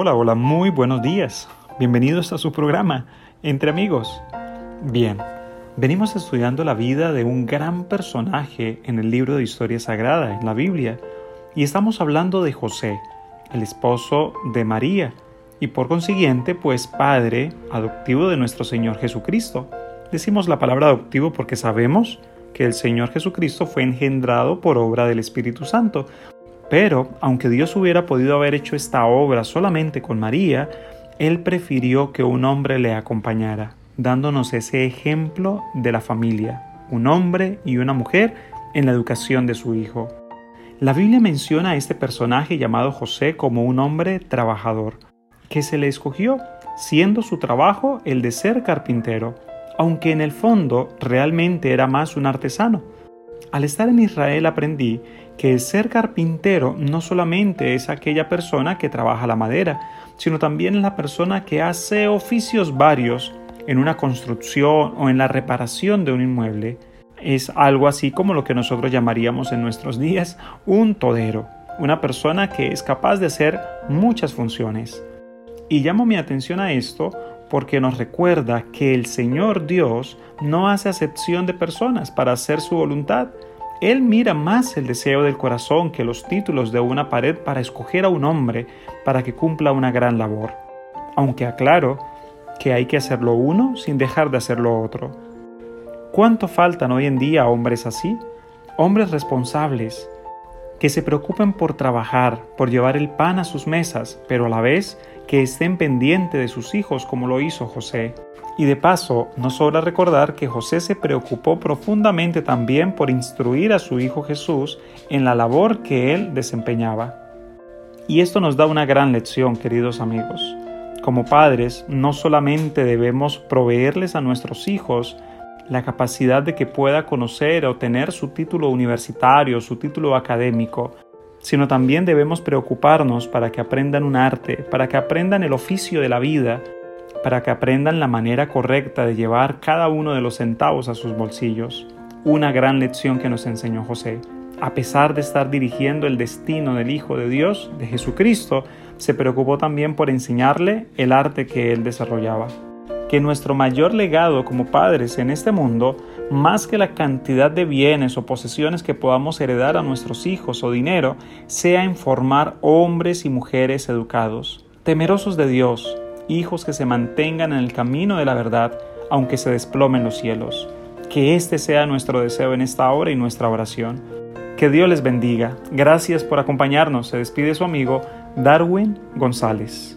Hola, hola, muy buenos días. Bienvenidos a su programa, Entre Amigos. Bien, venimos estudiando la vida de un gran personaje en el libro de Historia Sagrada, en la Biblia, y estamos hablando de José, el esposo de María, y por consiguiente, pues padre adoptivo de nuestro Señor Jesucristo. Decimos la palabra adoptivo porque sabemos que el Señor Jesucristo fue engendrado por obra del Espíritu Santo, pero, aunque Dios hubiera podido haber hecho esta obra solamente con María, Él prefirió que un hombre le acompañara, dándonos ese ejemplo de la familia, un hombre y una mujer en la educación de su hijo. La Biblia menciona a este personaje llamado José como un hombre trabajador, que se le escogió, siendo su trabajo el de ser carpintero, aunque en el fondo realmente era más un artesano. Al estar en Israel aprendí que el ser carpintero no solamente es aquella persona que trabaja la madera, sino también la persona que hace oficios varios en una construcción o en la reparación de un inmueble. Es algo así como lo que nosotros llamaríamos en nuestros días un todero, una persona que es capaz de hacer muchas funciones. Y llamo mi atención a esto porque nos recuerda que el Señor Dios no hace acepción de personas para hacer su voluntad, él mira más el deseo del corazón que los títulos de una pared para escoger a un hombre para que cumpla una gran labor. Aunque aclaro que hay que hacerlo uno sin dejar de hacer lo otro. ¿Cuánto faltan hoy en día hombres así? Hombres responsables, que se preocupen por trabajar, por llevar el pan a sus mesas, pero a la vez que estén pendientes de sus hijos como lo hizo José. Y de paso, no sobra recordar que José se preocupó profundamente también por instruir a su hijo Jesús en la labor que él desempeñaba. Y esto nos da una gran lección, queridos amigos. Como padres, no solamente debemos proveerles a nuestros hijos la capacidad de que pueda conocer o tener su título universitario, su título académico, sino también debemos preocuparnos para que aprendan un arte, para que aprendan el oficio de la vida, para que aprendan la manera correcta de llevar cada uno de los centavos a sus bolsillos. Una gran lección que nos enseñó José. A pesar de estar dirigiendo el destino del Hijo de Dios, de Jesucristo, se preocupó también por enseñarle el arte que él desarrollaba. Que nuestro mayor legado como padres en este mundo, más que la cantidad de bienes o posesiones que podamos heredar a nuestros hijos o dinero, sea en formar hombres y mujeres educados, temerosos de Dios, hijos que se mantengan en el camino de la verdad, aunque se desplomen los cielos. Que este sea nuestro deseo en esta hora y nuestra oración. Que Dios les bendiga. Gracias por acompañarnos. Se despide su amigo Darwin González.